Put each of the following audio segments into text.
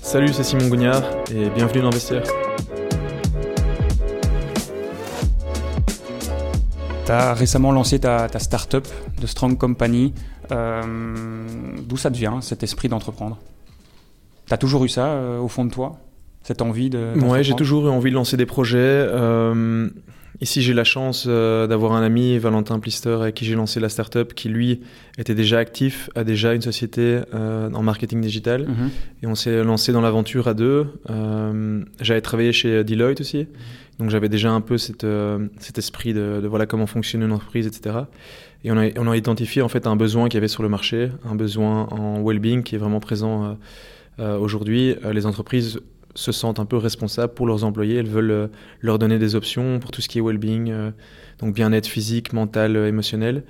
Salut, c'est Simon Gognard et bienvenue dans Vestiaire. Tu as récemment lancé ta, ta start-up de Strong Company. Euh, D'où ça devient, cet esprit d'entreprendre? Tu as toujours eu ça euh, au fond de toi Cette envie de. Ouais, j'ai toujours eu envie de lancer des projets. Euh, ici, j'ai la chance euh, d'avoir un ami, Valentin Plister, avec qui j'ai lancé la start-up, qui lui était déjà actif, a déjà une société euh, en marketing digital. Mhm. Et on s'est lancé dans l'aventure à deux. Euh, J'avais travaillé chez Deloitte aussi. Donc j'avais déjà un peu cette, cet esprit de, de voilà comment fonctionne une entreprise, etc. Et on a, on a identifié en fait un besoin qu'il y avait sur le marché, un besoin en well-being qui est vraiment présent aujourd'hui. Les entreprises se sentent un peu responsables pour leurs employés. Elles veulent euh, leur donner des options pour tout ce qui est well-being, euh, donc bien-être physique, mental, euh, émotionnel.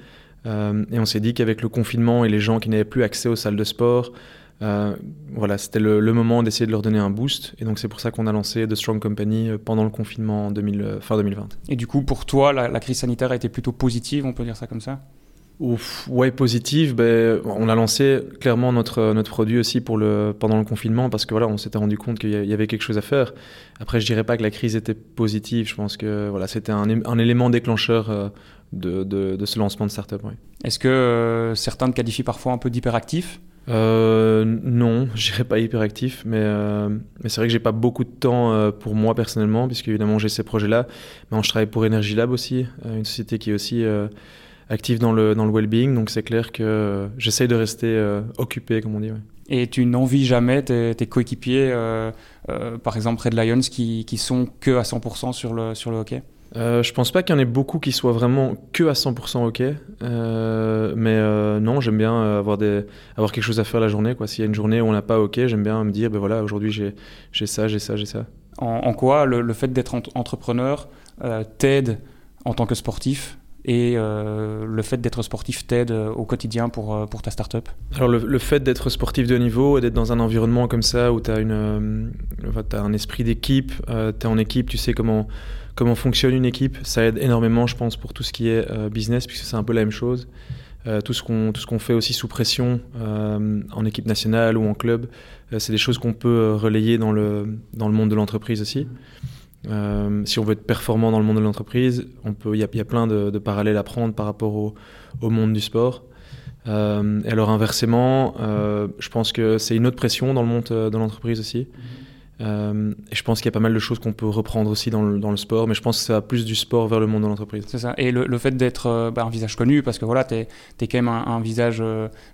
Et on s'est dit qu'avec le confinement et les gens qui n'avaient plus accès aux salles de sport, voilà, c'était le, moment d'essayer de leur donner un boost. Et donc c'est pour ça qu'on a lancé The Strong Company pendant le confinement en 2000, euh, fin 2020. Et du coup, pour toi, la crise sanitaire a été plutôt positive, on peut dire ça comme ça? Ouf, ouais, positive. Ben, on a lancé clairement notre, notre produit aussi pour le, pendant le confinement parce que voilà, on s'était rendu compte qu'il y avait quelque chose à faire. Après, je dirais pas que la crise était positive. Je pense que voilà, c'était un, élément déclencheur euh, de, de, de ce lancement de startup. Est-ce que euh, certains te qualifient parfois un peu d'hyperactif Euh, non, je dirais pas hyperactif, mais, euh, mais c'est vrai que j'ai pas beaucoup de temps euh, pour moi personnellement, puisque évidemment j'ai ces projets-là. Mais je travaille pour Energy Lab aussi, une société qui est aussi active dans le, dans le well-being, donc c'est clair que j'essaye de rester euh, occupé, comme on dit. ouais. et tu n'envies jamais tes, tes coéquipiers, euh, euh, par exemple Red Lions, qui, qui sont que à 100% sur le, sur le hockey? Euh, je pense pas qu'il y en ait beaucoup qui soient vraiment que à 100% ok, euh, mais euh, non, j'aime bien avoir, des, avoir quelque chose à faire la journée. S'il y a une journée où on n'a pas ok, j'aime bien me dire, ben voilà, aujourd'hui j'ai ça, j'ai ça, j'ai ça. en, en quoi le, le fait d'être ent- entrepreneur t'aide en tant que sportif? Et euh, le fait d'être sportif t'aide euh, au quotidien pour, euh, pour ta startup? Alors le, fait d'être sportif de niveau et d'être dans un environnement comme ça où tu as, un esprit d'équipe, euh, tu es en équipe, tu sais comment, comment fonctionne une équipe, ça aide énormément je pense pour tout ce qui est euh, business puisque c'est un peu la même chose. Euh, tout ce qu'on qu'on fait aussi sous pression euh, en équipe nationale ou en club, euh, c'est des choses qu'on peut euh, relayer dans le, dans le monde de l'entreprise aussi. Euh, si on veut être performant dans le monde de l'entreprise, il y a, plein de, parallèles à prendre par rapport au, monde du sport. Euh, et alors inversement, euh, je pense que c'est une autre pression dans le monde de l'entreprise aussi. Et je pense qu'il y a pas mal de choses qu'on peut reprendre aussi dans le, sport, mais je pense que ça va plus du sport vers le monde de l'entreprise. C'est ça. Et le, fait d'être bah, un visage connu, parce que voilà, tu es, quand même un, visage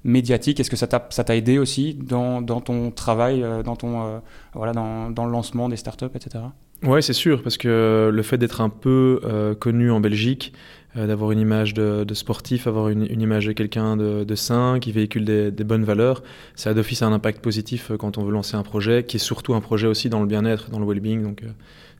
médiatique, est-ce que ça t'a aidé aussi dans, ton travail, dans, ton, voilà, dans le lancement des startups, etc. Ouais, c'est sûr, parce que le fait d'être un peu euh, connu en Belgique, euh, d'avoir une image de, sportif, avoir une, image de quelqu'un de, sain, qui véhicule des, bonnes valeurs, ça a d'office un impact positif euh, quand on veut lancer un projet, qui est surtout un projet aussi dans le bien-être, dans le well-being, donc euh,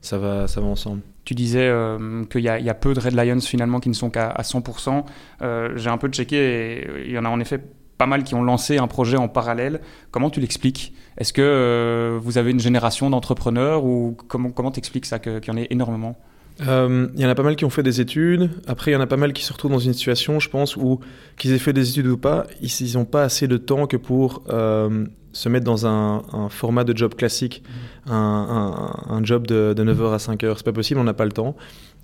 ça, va, ça va ensemble. Tu disais euh, qu'il y, a- peu de Red Lions finalement qui ne sont qu'à à 100%. Euh, J'ai un peu checké et il y en a en effet pas mal qui ont lancé un projet en parallèle. Comment tu l'expliques? Est-ce que euh, vous avez une génération d'entrepreneurs ou comment comment t'expliques ça qu'il y en ait énormément? Euh, Il y en a pas mal qui ont fait des études. Après, il y en a pas mal qui se retrouvent dans une situation, je pense, où qu'ils aient fait des études ou pas, ils n'ont pas assez de temps que pour euh, se mettre dans un, un format de job classique, un, un- un job de, de 9h à 5h. C'est pas possible, on n'a pas le temps.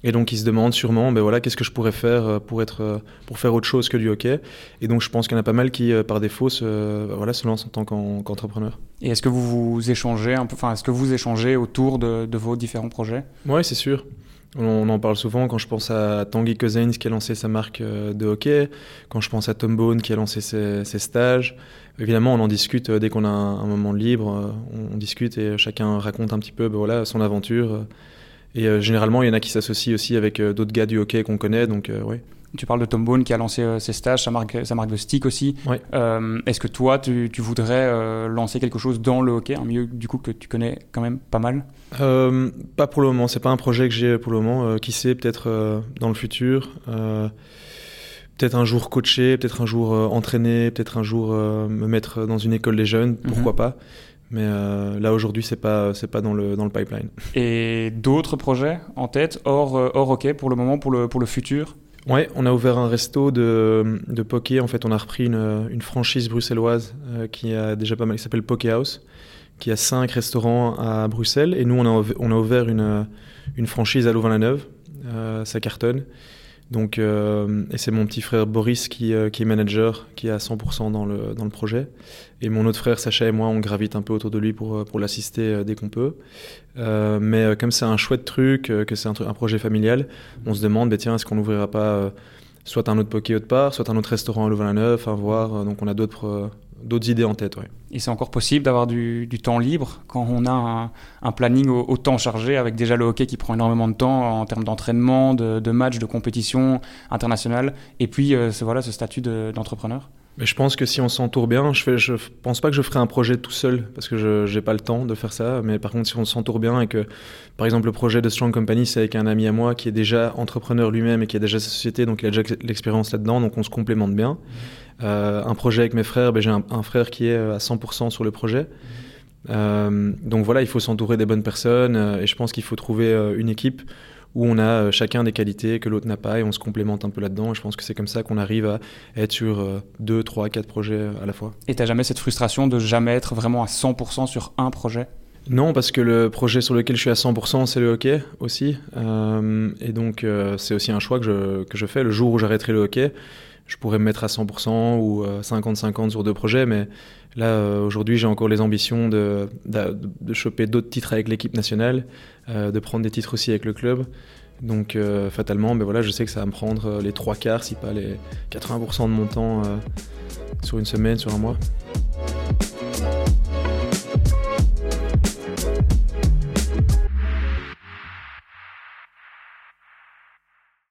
Et donc, ils se demandent sûrement, ben voilà, qu'est-ce que je pourrais faire euh, pour, être, euh, pour faire autre chose que du hockey. Et donc, je pense qu'il y en a pas mal qui, euh, par défaut, se, ben voilà, se lancent en tant qu'en- qu'entrepreneur. Et est-ce que vous vous échangez enfin est-ce que vous échangez autour de, de vos différents projets? Ouais, c'est sûr. On, en parle souvent quand je pense à Tanguy Cousins qui a lancé sa marque euh, de hockey, quand je pense à Tom Bone qui a lancé ses, stages. Évidemment, on en discute euh, dès qu'on a un, moment libre. euh, On, discute et chacun raconte un petit peu ben voilà, son aventure. Et généralement, il y en a qui s'associent aussi avec d'autres gars du hockey qu'on connaît. Donc. Tu parles de Tom Bone qui a lancé euh, ses stages, sa marque, sa marque de stick aussi. Euh, Est-ce que toi, tu, tu voudrais euh, lancer quelque chose dans le hockey, un milieu du coup que tu connais quand même pas mal? Pas pour le moment. C'est pas un projet que j'ai pour le moment. Qui sait, peut-être dans le futur. Peut-être un jour coacher, peut-être un jour entraîner, peut-être un jour me mettre dans une école des jeunes. Pourquoi Mhm. pas Mais euh, là aujourd'hui, c'est pas c'est pas dans le dans le pipeline. Et d'autres projets en tête hors, hors hockey pour le moment, pour le, pour le futur? Ouais, on a ouvert un resto de, de poké. En fait, on a repris une, une franchise bruxelloise qui a déjà pas mal, s'appelle Poké House, qui a cinq restaurants à Bruxelles. Et nous, on a, on a ouvert une, une franchise à Louvain-la-Neuve. ça cartonne. Donc, euh, et c'est mon petit frère Boris qui, euh, qui, est manager, qui est à 100% dans le, dans le projet. Et mon autre frère Sacha et moi, on gravite un peu autour de lui pour, pour l'assister dès qu'on peut. Euh, mais comme c'est un chouette truc, que c'est un, projet familial, on se demande, bah, tiens, est-ce qu'on n'ouvrira pas soit un autre poké autre part, soit un autre restaurant à Louvain-la-Neuve, enfin voir. donc on a d'autres d'autres idées en tête. Ouais. Et c'est encore possible d'avoir du, du, temps libre quand on a un, un planning autant chargé avec déjà le hockey qui prend énormément de temps en termes d'entraînement, de, de matchs, de compétition internationale, et puis euh, ce, voilà, ce statut d'entrepreneur mais je pense que si on s'entoure bien, je ne je pense pas que je ferai un projet tout seul parce que je n'ai pas le temps de faire ça. Mais par contre, si on s'entoure bien et que, par exemple, le projet de Strong Company, c'est avec un ami à moi qui est déjà entrepreneur lui-même et qui a déjà sa société, donc il a déjà l'expérience là-dedans, donc on se complémente bien. Un projet avec mes frères, ben, j'ai un, frère qui est euh, à 100% sur le projet. Euh, donc voilà, il faut s'entourer des bonnes personnes euh, et je pense qu'il faut trouver une équipe où on a chacun des qualités que l'autre n'a pas et on se complémente un peu là-dedans. Et je pense que c'est comme ça qu'on arrive à être sur 2, 3, 4 projets à la fois. Et tu jamais cette frustration de jamais être vraiment à 100% sur un projet? Non, parce que le projet sur lequel je suis à 100%, c'est le hockey aussi. Euh, et donc, euh, c'est aussi un choix que je, que je fais. Le jour où j'arrêterai le hockey, je pourrais me mettre à 100% ou 50-50 sur deux projets, mais là, euh, aujourd'hui, j'ai encore les ambitions de, de, choper d'autres titres avec l'équipe nationale, euh, de prendre des titres aussi avec le club. Donc, euh, fatalement, ben voilà, je sais que ça va me prendre les trois quarts, si pas les 80% de mon temps sur une semaine, sur un mois.